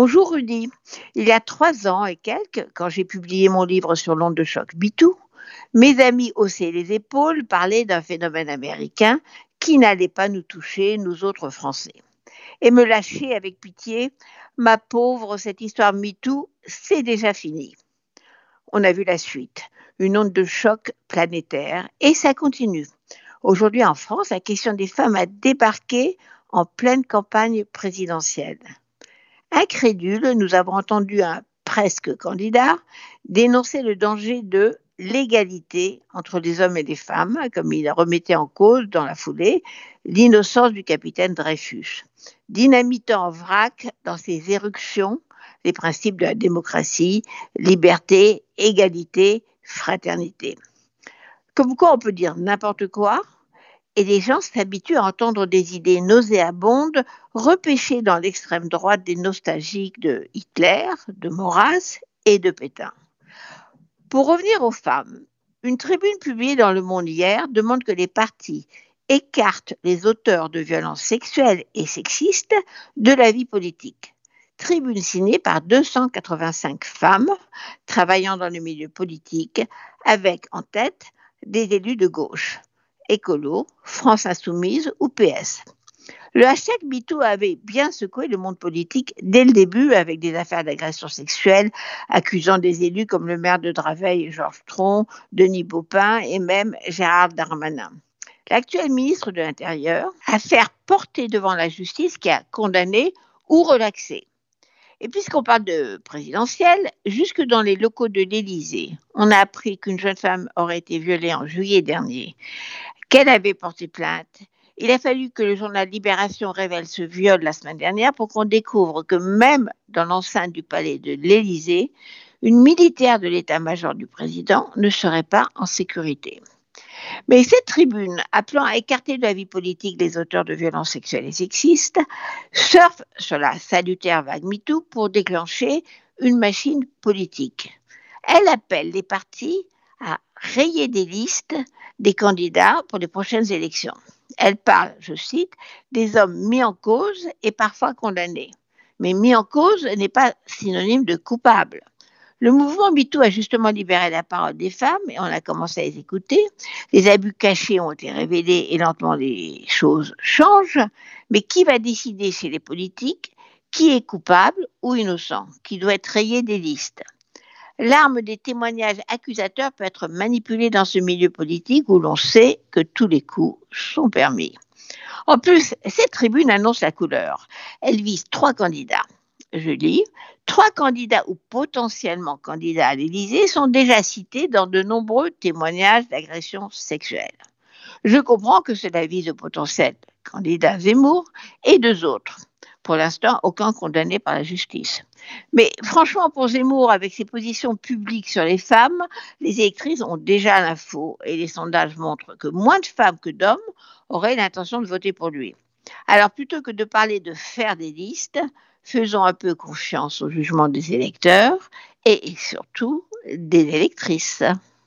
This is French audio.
Bonjour Rudy. Il y a trois ans et quelques, quand j'ai publié mon livre sur l'onde de choc Bitou, mes amis haussaient les épaules, parlaient d'un phénomène américain qui n'allait pas nous toucher, nous autres Français. Et me lâcher avec pitié, ma pauvre, cette histoire MeToo, c'est déjà fini. On a vu la suite, une onde de choc planétaire, et ça continue. Aujourd'hui en France, la question des femmes a débarqué en pleine campagne présidentielle. Incrédule, nous avons entendu un presque candidat dénoncer le danger de l'égalité entre les hommes et les femmes, comme il remettait en cause dans la foulée l'innocence du capitaine Dreyfus, dynamitant en vrac dans ses éruptions les principes de la démocratie, liberté, égalité, fraternité. Comme quoi on peut dire n'importe quoi, et les gens s'habituent à entendre des idées nauséabondes repêchées dans l'extrême droite des nostalgiques de Hitler, de Maurras et de Pétain. Pour revenir aux femmes, une tribune publiée dans Le Monde hier demande que les partis écartent les auteurs de violences sexuelles et sexistes de la vie politique. Tribune signée par 285 femmes travaillant dans le milieu politique, avec en tête des élus de gauche écolo, France Insoumise ou PS. Le hashtag MeToo avait bien secoué le monde politique dès le début avec des affaires d'agression sexuelle accusant des élus comme le maire de Draveil, Georges Tron, Denis Baupin et même Gérard Darmanin. L'actuel ministre de l'Intérieur a fait porter devant la justice qui a condamné ou relaxé. Et puisqu'on parle de présidentielle, jusque dans les locaux de l'Élysée, on a appris qu'une jeune femme aurait été violée en juillet dernier qu'elle avait porté plainte. Il a fallu que le journal Libération révèle ce viol la semaine dernière pour qu'on découvre que même dans l'enceinte du palais de l'Élysée, une militaire de l'état-major du président ne serait pas en sécurité. Mais cette tribune, appelant à écarter de la vie politique les auteurs de violences sexuelles et sexistes, surfe sur la salutaire vague MeToo pour déclencher une machine politique. Elle appelle les partis rayer des listes des candidats pour les prochaines élections. Elle parle, je cite, des hommes mis en cause et parfois condamnés. Mais mis en cause n'est pas synonyme de coupable. Le mouvement MeToo a justement libéré la parole des femmes et on a commencé à les écouter. Les abus cachés ont été révélés et lentement les choses changent. Mais qui va décider chez les politiques? Qui est coupable ou innocent, qui doit être rayé des listes? L'arme des témoignages accusateurs peut être manipulée dans ce milieu politique où l'on sait que tous les coups sont permis. En plus, cette tribune annonce la couleur. Elle vise trois candidats. Je lis, trois candidats ou potentiellement candidats à l'Élysée sont déjà cités dans de nombreux témoignages d'agressions sexuelles. Je comprends que cela vise au potentiel candidat Zemmour et deux autres. Pour l'instant, aucun condamné par la justice. Mais franchement, pour Zemmour, avec ses positions publiques sur les femmes, les électrices ont déjà l'info et les sondages montrent que moins de femmes que d'hommes auraient l'intention de voter pour lui. Alors plutôt que de parler de faire des listes, faisons un peu confiance au jugement des électeurs et surtout des électrices.